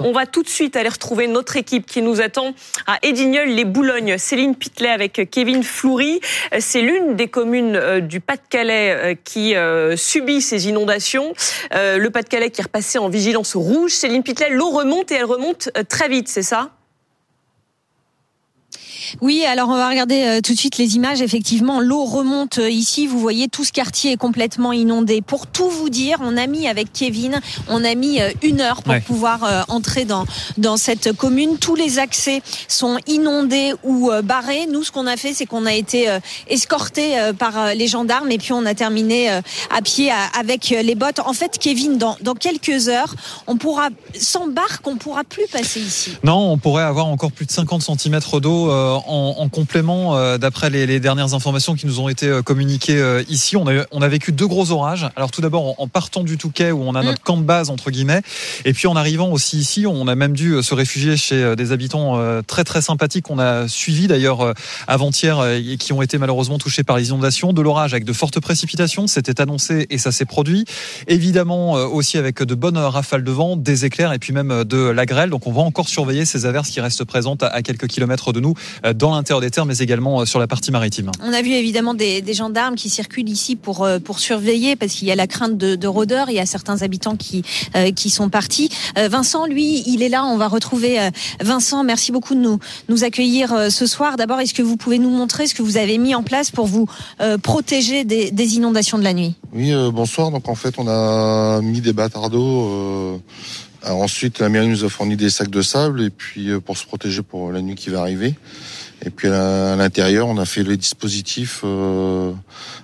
On va tout de suite aller retrouver notre équipe qui nous attend à Edignolles-les-Boulognes. Céline Pitlet avec Kevin Floury. C'est l'une des communes euh, du Pas-de-Calais euh, qui euh, subit ces inondations. Le Pas-de-Calais qui est repassé en vigilance rouge. Céline Pitlet, l'eau remonte et elle remonte très vite, c'est ça? Oui, alors on va regarder euh, tout de suite les images. Effectivement, l'eau remonte euh, ici. Vous voyez, tout ce quartier est complètement inondé. Pour tout vous dire, on a mis avec Kevin, on a mis euh, une heure pour pouvoir entrer dans dans cette commune. Tous les accès sont inondés ou barrés. Nous, ce qu'on a fait, c'est qu'on a été escorté par les gendarmes et puis on a terminé à pied avec les bottes. En fait, Kevin, dans dans quelques heures, on pourra sans barque, on pourra plus passer ici. Non, on pourrait avoir encore plus de 50 cm d'eau en, complément, euh, d'après les, dernières informations qui nous ont été euh, communiquées euh, ici, on a, on a vécu deux gros orages. Alors tout d'abord en, partant du Touquet où on a notre mm. camp de base entre guillemets, et puis en arrivant aussi ici, on a même dû se réfugier chez des habitants très très sympathiques qu'on a suivis d'ailleurs avant-hier et qui ont été malheureusement touchés par les inondations, de l'orage avec de fortes précipitations, c'était annoncé et ça s'est produit. Évidemment aussi avec de bonnes rafales de vent, des éclairs et puis même de la grêle. Donc on va encore surveiller ces averses qui restent présentes à quelques kilomètres de nous euh, dans l'intérieur des terres, mais également euh, sur la partie maritime. On a vu évidemment des, gendarmes qui circulent ici pour euh, pour surveiller parce qu'il y a la crainte de, de rôdeurs. Il y a certains habitants qui qui sont partis. Vincent, lui, il est là. On va retrouver Vincent. Merci beaucoup de nous nous accueillir ce soir. D'abord, est-ce que vous pouvez nous montrer ce que vous avez mis en place pour vous protéger des, des, inondations de la nuit? Oui, bonsoir. Donc en fait, on a mis des bâtards d'eau. ensuite, la mairie nous a fourni des sacs de sable et puis pour se protéger pour la nuit qui va arriver. Et puis à l'intérieur, on a fait les dispositifs euh,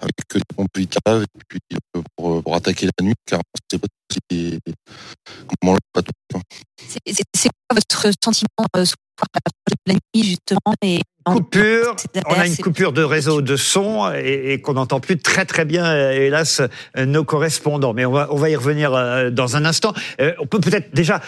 avec des pompes vitales et puis euh, pour, pour, attaquer la nuit, car on sait pas comment C'est quoi votre sentiment euh, la nuit justement et coupure, on a une coupure de réseau de son et, qu'on n'entend plus très très bien, euh, hélas, euh, nos correspondants. Mais on va, on va y revenir euh, dans un instant. On peut peut-être déjà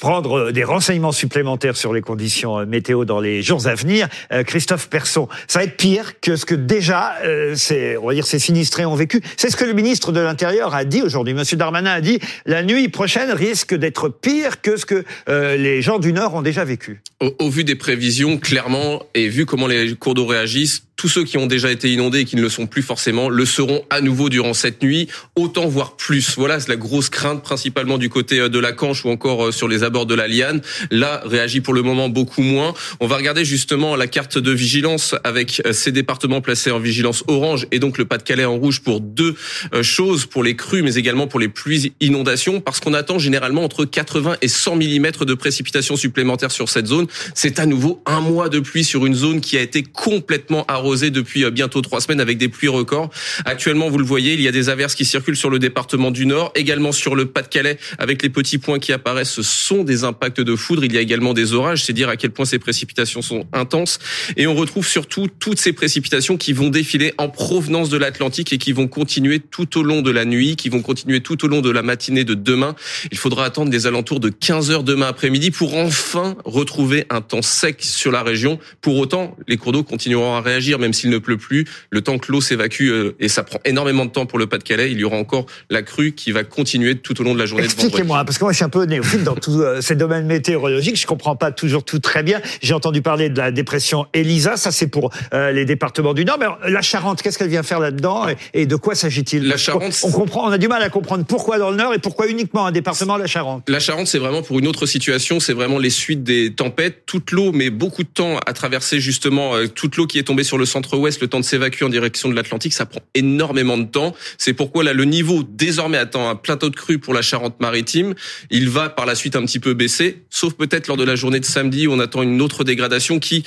prendre des renseignements supplémentaires sur les conditions météo dans les jours à venir. Christophe Persson, ça va être pire que ce que déjà, c'est, on va dire, ces sinistrés ont vécu. C'est ce que le ministre de l'Intérieur a dit aujourd'hui. Monsieur Darmanin a dit la nuit prochaine risque d'être pire que ce que les gens du Nord ont déjà vécu. Au, vu des prévisions, clairement, et vu comment les cours d'eau réagissent, tous ceux qui ont déjà été inondés et qui ne le sont plus forcément le seront à nouveau durant cette nuit, autant voire plus. Voilà, c'est la grosse crainte principalement du côté euh, de la Canche ou encore euh, sur les abords de la Liane. Là, réagit pour le moment beaucoup moins. On va regarder justement la carte de vigilance avec euh, ces départements placés en vigilance orange et donc le Pas-de-Calais en rouge pour deux choses, pour les crues mais également pour les pluies inondations parce qu'on attend généralement entre 80 et 100 mm de précipitations supplémentaires sur cette zone. C'est à nouveau un mois de pluie sur une zone qui a été complètement arrosée depuis euh, bientôt trois semaines avec des pluies records. Actuellement, vous le voyez, il y a des averses qui circulent sur le département du Nord, également sur le Pas-de-Calais avec les petits points qui apparaissent. Ce sont des impacts de foudre. Il y a également des orages. C'est dire à quel point ces précipitations sont intenses. Et on retrouve surtout toutes ces précipitations qui vont défiler en provenance de l'Atlantique et qui vont continuer tout au long de la nuit, qui vont continuer tout au long de la matinée de demain. Il faudra attendre les alentours de 15 heures demain après-midi pour enfin retrouver un temps sec sur la région. Pour autant, les cours d'eau continueront à réagir même s'il ne pleut plus, le temps que l'eau s'évacue, euh, et ça prend énormément de temps pour le Pas-de-Calais, il y aura encore la crue qui va continuer tout au long de la journée. Expliquez-moi, parce que moi je suis un peu néophyte dans tous euh, ces domaines météorologiques, je comprends pas toujours tout très bien. J'ai entendu parler de la dépression Elisa, ça c'est pour euh, les départements du Nord, mais la Charente, qu'est-ce qu'elle vient faire là-dedans et, de quoi s'agit-il? La Charente, on comprend, on a du mal à comprendre pourquoi dans le Nord et pourquoi uniquement un département la Charente. La Charente, c'est vraiment pour une autre situation, c'est vraiment les suites des tempêtes, toute l'eau met beaucoup de temps à traverser justement toute l'eau qui est tombée sur le centre-ouest, le temps de s'évacuer en direction de l'Atlantique, ça prend énormément de temps. C'est pourquoi là, le niveau désormais attend un plateau de crue pour la Charente-Maritime. Il va par la suite un petit peu baisser, sauf peut-être lors de la journée de samedi où on attend une autre dégradation qui,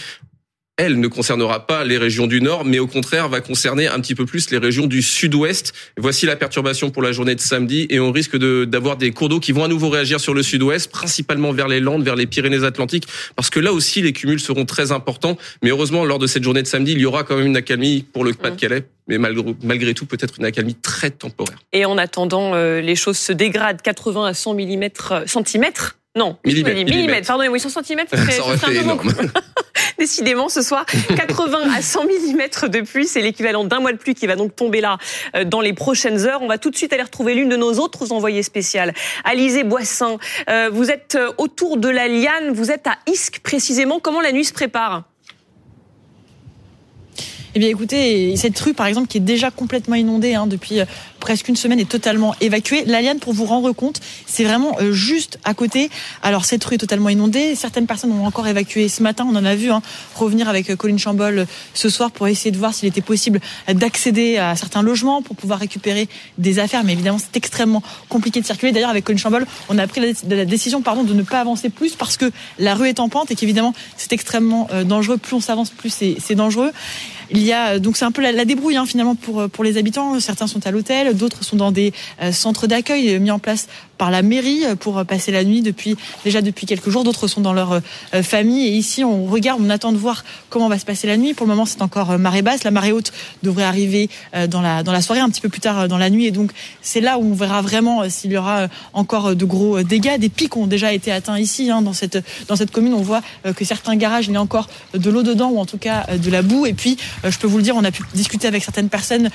elle ne concernera pas les régions du nord, mais au contraire va concerner un petit peu plus les régions du sud-ouest. Voici la perturbation pour la journée de samedi et on risque d'avoir des cours d'eau qui vont à nouveau réagir sur le sud-ouest, principalement vers les Landes, vers les Pyrénées-Atlantiques, parce que là aussi les cumuls seront très importants. Mais heureusement, lors de cette journée de samedi, il y aura quand même une accalmie pour le Pas-de-Calais, mais malgré, tout peut-être une accalmie très temporaire. Et en attendant, euh, les choses se dégradent 80 à 100 mm, centimètres? Non, millimètres. Millimètres, pardon, oui, 100 cm, c'est un peu beaucoup. Décidément, ce soir, 80 à 100 mm de pluie, c'est l'équivalent d'un mois de pluie qui va donc tomber là euh, dans les prochaines heures. On va tout de suite aller retrouver l'une de nos autres envoyées spéciales, Alizé Boissin. Euh, vous êtes euh, autour de la Liane, vous êtes à Isque précisément. Comment la nuit se prépare? Eh bien, écoutez, cette rue, par exemple, qui est déjà complètement inondée hein, depuis presque une semaine, est totalement évacuée. L'Aliane, pour vous rendre compte, c'est vraiment euh, juste à côté. Alors, cette rue est totalement inondée. Certaines personnes ont encore évacué ce matin. On en a vu hein, revenir avec euh, Colin Chambol ce soir pour essayer de voir s'il était possible d'accéder à certains logements pour pouvoir récupérer des affaires. Mais évidemment, c'est extrêmement compliqué de circuler. D'ailleurs, avec Colin Chambol, on a pris la décision pardon, de ne pas avancer plus parce que la rue est en pente et qu'évidemment, c'est extrêmement dangereux. Plus on s'avance, plus c'est dangereux. Il y a donc c'est un peu la, débrouille hein, finalement pour pour les habitants. Certains sont à l'hôtel, d'autres sont dans des euh, centres d'accueil mis en place par la mairie pour passer la nuit depuis déjà depuis quelques jours. D'autres sont dans leur euh, famille et ici on regarde, on attend de voir comment va se passer la nuit. Pour le moment c'est encore euh, marée basse. La marée haute devrait arriver dans la dans la soirée, un petit peu plus tard dans la nuit et donc c'est là où on verra vraiment s'il y aura encore de gros dégâts. Des pics ont déjà été atteints ici hein, dans cette dans cette commune. On voit que certains garages il y a encore de l'eau dedans ou en tout cas de la boue et puis euh, je peux vous le dire, on a pu discuter avec certaines personnes,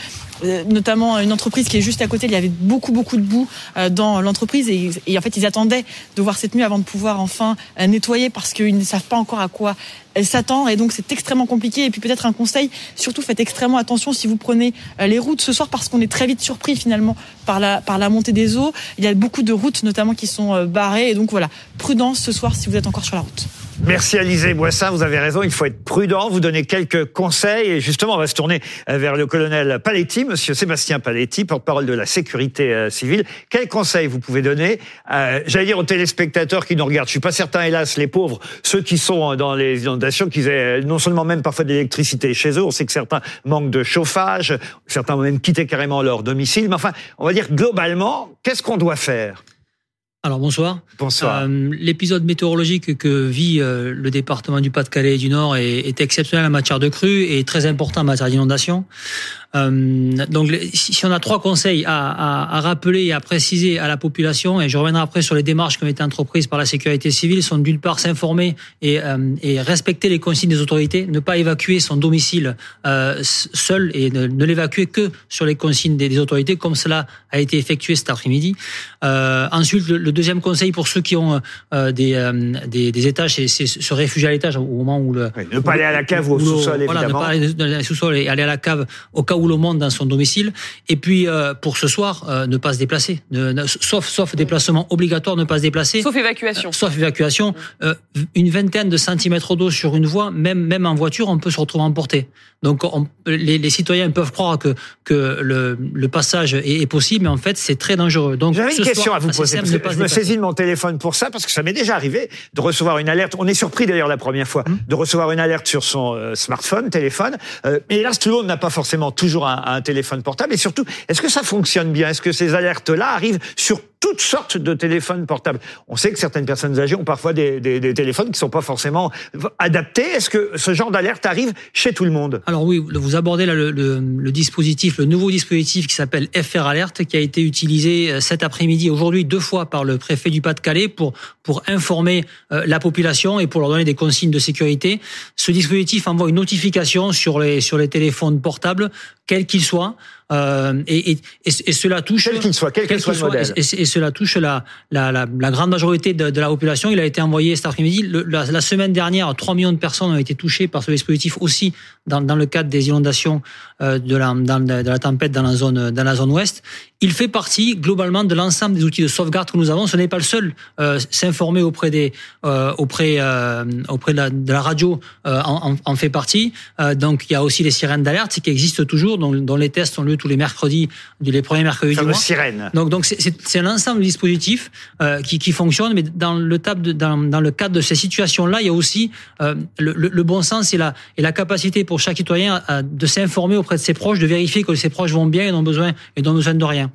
euh, notamment une entreprise qui est juste à côté. Il y avait beaucoup, beaucoup de boue euh, dans l'entreprise et, en fait, ils attendaient de voir cette nuit avant de pouvoir enfin nettoyer parce qu'ils ne savent pas encore à quoi elle s'attend et donc c'est extrêmement compliqué. Et puis peut-être un conseil, surtout faites extrêmement attention si vous prenez les routes ce soir parce qu'on est très vite surpris finalement par la, par la montée des eaux. Il y a beaucoup de routes notamment qui sont barrées et donc voilà, prudence ce soir si vous êtes encore sur la route. Merci Alizé Boissin, vous avez raison, il faut être prudent, vous donner quelques conseils et justement on va se tourner euh, vers le colonel Paletti, monsieur Sébastien Paletti, porte-parole de la sécurité euh, civile. Quels conseils vous pouvez donner, euh, j'allais dire aux téléspectateurs qui nous regardent, je suis pas certain hélas les pauvres, ceux qui sont dans les inondations, qu'ils aient non seulement même parfois de l'électricité chez eux, on sait que certains manquent de chauffage, certains ont même quitté carrément leur domicile, mais enfin on va dire globalement, qu'est-ce qu'on doit faire? Alors bonsoir. Bonsoir. Euh, l'épisode météorologique que vit euh, le département du Pas-de-Calais et du Nord est, est, exceptionnel en matière de crue et très important en matière d'inondation. Euh, donc, si on a trois conseils à, à, à, rappeler et à préciser à la population, et je reviendrai après sur les démarches qui ont été entreprises par la sécurité civile, sont d'une part s'informer et, euh, et, respecter les consignes des autorités, ne pas évacuer son domicile euh, seul et ne, ne l'évacuer que sur les consignes des, des, autorités, comme cela a été effectué cet après-midi. Ensuite, le, deuxième conseil pour ceux qui ont des, des, des, étages, c'est se réfugier à l'étage au moment où le... ne pas aller à la cave ou au sous-sol, évidemment. Voilà, ne pas aller sous-sol et aller à la cave au cas où le monde dans son domicile. Et puis euh, pour ce soir, euh, ne pas se déplacer, sauf sauf déplacement obligatoire, ne pas se déplacer. Sauf évacuation. sauf évacuation. Euh, une vingtaine de centimètres d'eau sur une voie, même même en voiture, on peut se retrouver emporté. Donc les, les, citoyens peuvent croire que que le, le passage est, possible, mais en fait c'est très dangereux. Donc j'avais une question à vous poser. je me saisis de mon téléphone pour ça parce que ça m'est déjà arrivé de recevoir une alerte. On est surpris d'ailleurs la première fois hum. de recevoir une alerte sur son smartphone, téléphone. mais hélas, tout le monde n'a pas forcément toujours un, téléphone portable. Et surtout, est-ce que ça fonctionne bien? Est-ce que ces alertes-là arrivent sur toutes sortes de téléphones portables. On sait que certaines personnes âgées ont parfois des, téléphones qui sont pas forcément adaptés. Est-ce que ce genre d'alerte arrive chez tout le monde? Alors oui, vous abordez là le dispositif, le nouveau dispositif qui s'appelle FR Alerte, qui a été utilisé euh, cet après-midi, aujourd'hui deux fois par le préfet du Pas-de-Calais pour pour informer euh, la population et pour leur donner des consignes de sécurité. Ce dispositif envoie une notification sur les sur les téléphones portables, quels qu'ils soient. Euh, et, et, et, cela touche quel qu'il soit, quel, quel soit le modèle. Et, cela touche la, la, la, la grande majorité de, de, la population. Il a été envoyé cet après-midi. La, la, semaine dernière, 3 millions de personnes ont été touchées par ce dispositif aussi dans, dans le cadre des inondations euh, de, la, dans, de la tempête dans la zone dans la zone ouest. Il fait partie globalement de l'ensemble des outils de sauvegarde que nous avons. Ce n'est pas le seul. Euh, S'informer auprès des euh, auprès auprès de la, de radio en, en, fait partie. donc il y a aussi les sirènes d'alerte qui existent toujours, dont, dont les tests ont lieu tous les mercredis, les premiers mercredis du mois. Sirène. Donc, donc c'est un ensemble de dispositifs euh, qui, qui fonctionnent, mais dans le, de, dans, dans, le cadre de ces situations-là, il y a aussi euh, le, le, bon sens et la, et la capacité pour chaque citoyen de s'informer auprès de ses proches, de vérifier que ses proches vont bien et n'ont besoin, et n'ont besoin de rien.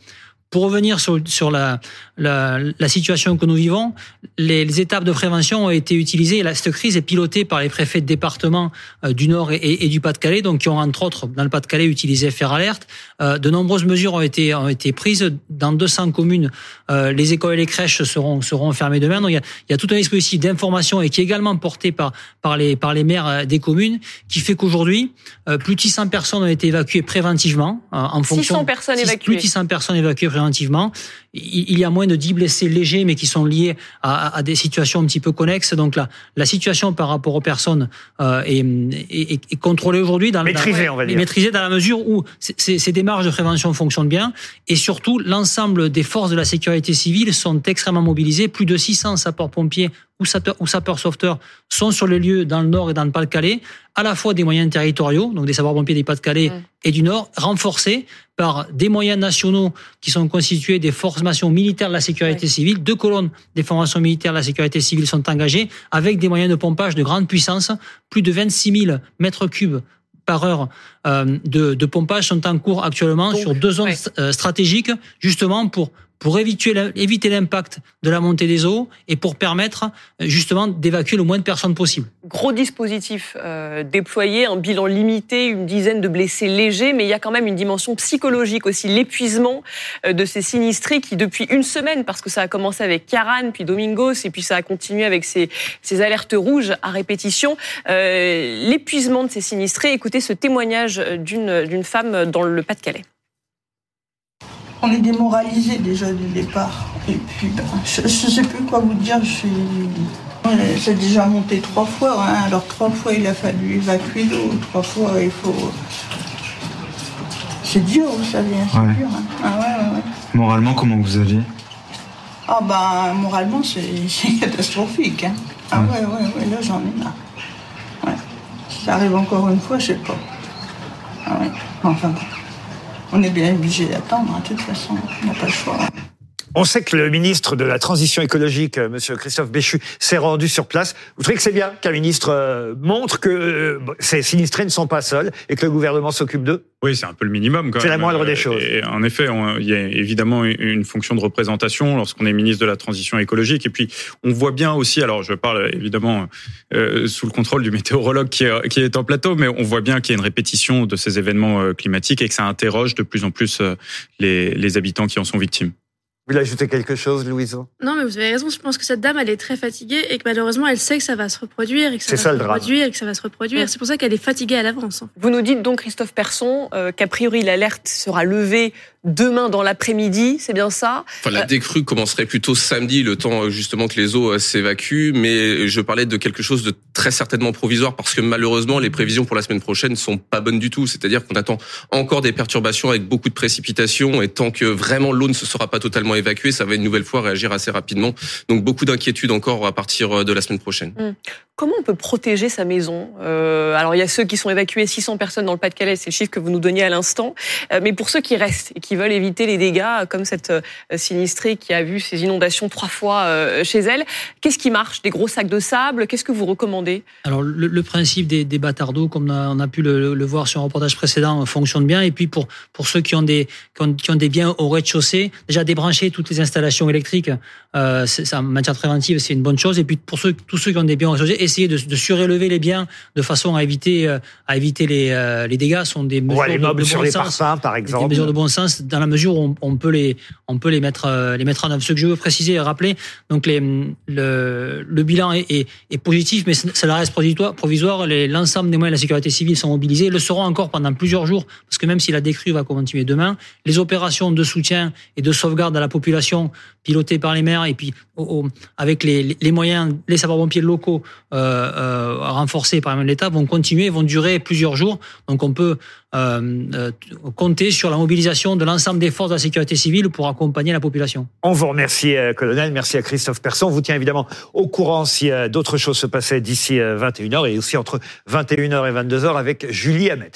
Pour revenir sur, sur la, la, la, situation que nous vivons, les, les, étapes de prévention ont été utilisées. Cette crise est pilotée par les préfets de département euh, du Nord et, et, du Pas-de-Calais, donc qui ont entre autres dans le Pas-de-Calais utilisé FR Alerte. Euh, de nombreuses mesures ont été ont été prises dans 200 communes. Euh, les écoles et les crèches seront seront fermées demain. Donc il y a, il y a tout un dispositif d'information et qui est également porté par par les par les maires des communes, qui fait qu'aujourd'hui plus de 600 personnes ont été évacuées préventivement en fonction. 600 personnes évacuées. Plus de 600 personnes évacuées préventivement préventivement il y a moins de 10 blessés légers, mais qui sont liés à, à des situations un petit peu connexes. Donc la, la situation par rapport aux personnes euh, est, est, est, contrôlée aujourd'hui. dans Maîtrisée, on va dire. Maîtrisée dans la mesure où ces, ces démarches de prévention fonctionnent bien. Et surtout, l'ensemble des forces de la sécurité civile sont extrêmement mobilisées. Plus de 600 sapeurs-pompiers ou sapeurs-sauveteurs sont sur les lieux dans le Nord et dans le Pas-de-Calais, à la fois des moyens territoriaux, donc des sapeurs-pompiers des Pas-de-Calais mmh. et du Nord, renforcés par des moyens nationaux qui sont constitués des formations militaires de la sécurité civile. Deux colonnes des formations militaires de la sécurité civile sont engagées avec des moyens de pompage de grande puissance. Plus de 26 000 mètres cubes par heure euh, de, de, pompage sont en cours actuellement sur deux zones euh, stratégiques, justement pour pour éviter l'impact de la montée des eaux et pour permettre justement d'évacuer le moins de personnes possible. Gros dispositif euh, déployé, un bilan limité, une dizaine de blessés légers, mais il y a quand même une dimension psychologique aussi, l'épuisement euh, de ces sinistrés qui depuis une semaine, parce que ça a commencé avec Caran, puis Domingos, et puis ça a continué avec ces, ces alertes rouges à répétition, euh, l'épuisement de ces sinistrés. Écoutez ce témoignage d'une femme dans le Pas-de-Calais on est démoralisé déjà du départ. Et puis, ben, je ne sais plus quoi vous dire. Je suis... C'est déjà monté trois fois. Hein. Alors trois fois, il a fallu évacuer l'eau. Trois fois, il faut... C'est dur, vous savez. Hein, c'est dur. Hein. Ah, Moralement, comment vous allez? Ah ben, moralement, c'est catastrophique. Ah ouais, ouais, ouais, là, j'en ai marre. Ouais. ça arrive encore une fois, je sais pas. Ah ouais. Enfin on est bien obligé d'attendre, hein, de toute façon, on n'a pas le choix. On sait que le ministre de la Transition écologique, euh, Monsieur Christophe Béchu, s'est rendu sur place. Vous trouvez que c'est bien qu'un ministre euh, montre que euh, ces sinistrés ne sont pas seuls et que le gouvernement s'occupe d'eux? Oui, c'est un peu le minimum. C'est la moindre des choses. Et en effet, il y a évidemment une fonction de représentation lorsqu'on est ministre de la Transition écologique. Et puis, on voit bien aussi, alors je parle évidemment sous le contrôle du météorologue qui est, qui est en plateau, mais on voit bien qu'il y a une répétition de ces événements climatiques et que ça interroge de plus en plus les, les habitants qui en sont victimes. Vous voulez ajouter quelque chose, Louison Non, mais vous avez raison. Je pense que cette dame, elle est très fatiguée et que malheureusement, elle sait que ça va se reproduire et que ça va se reproduire et que ça va se reproduire. C'est pour ça qu'elle est fatiguée à l'avance. Vous nous dites donc, Christophe Persson, euh, qu'a priori l'alerte sera levée demain dans l'après-midi, c'est bien ça? Enfin, la euh, décrue commencerait plutôt samedi, le temps euh, justement que les eaux s'évacuent. Mais je parlais de quelque chose de très certainement provisoire parce que malheureusement, les prévisions pour la semaine prochaine sont pas bonnes du tout. C'est-à-dire qu'on attend encore des perturbations avec beaucoup de précipitations et tant que vraiment l'eau ne se sera pas totalement évacué, ça va une nouvelle fois réagir assez rapidement. Donc beaucoup d'inquiétudes encore à partir euh, de la semaine prochaine. Hum. Comment on peut protéger sa maison? Euh, Alors il y a ceux qui sont évacués, 600 personnes dans le Pas-de-Calais, c'est le chiffre que vous nous donniez à l'instant. Euh, mais pour ceux qui restent et qui veulent éviter les dégâts, comme cette sinistrée qui a vu ces inondations trois fois chez elle, qu'est-ce qui marche? Des gros sacs de sable? Qu'est-ce que vous recommandez? Alors le, principe des, des bâtards comme on a, pu le, voir sur un reportage précédent, fonctionne bien. Et puis pour pour ceux qui ont des qui ont des biens au rez-de-chaussée, déjà débrancher toutes les installations électriques, euh, en matière préventive, c'est une bonne chose. Et puis pour ceux, tous ceux qui ont des biens associés, essayer de, de surélever les biens de façon à éviter, euh, à éviter les, euh, les dégâts sont des mesures les de, de, sur bon les sens. Parfums, par exemple. Des mesures de bon sens dans la mesure où on, on peut les, on peut les mettre, euh, les mettre en œuvre. Ce que je veux préciser et rappeler, donc les, le, le bilan est, est, est positif, mais cela reste provisoire. L'ensemble des moyens de la sécurité civile sont mobilisés, le seront encore pendant plusieurs jours, parce que même si la décrue va continuer demain, les opérations de soutien et de sauvegarde à la population piloté par les maires et puis avec les, les, moyens, les sapeurs-pompiers locaux euh, euh, renforcés par l'État vont continuer, vont durer plusieurs jours. Donc on peut euh, euh, compter sur la mobilisation de l'ensemble des forces de la sécurité civile pour accompagner la population. On vous remercie, euh, colonel. Merci à Christophe Persson. On vous tient évidemment au courant si d'autres choses se passaient d'ici 21h et aussi entre 21h et 22h avec Julie Hamet.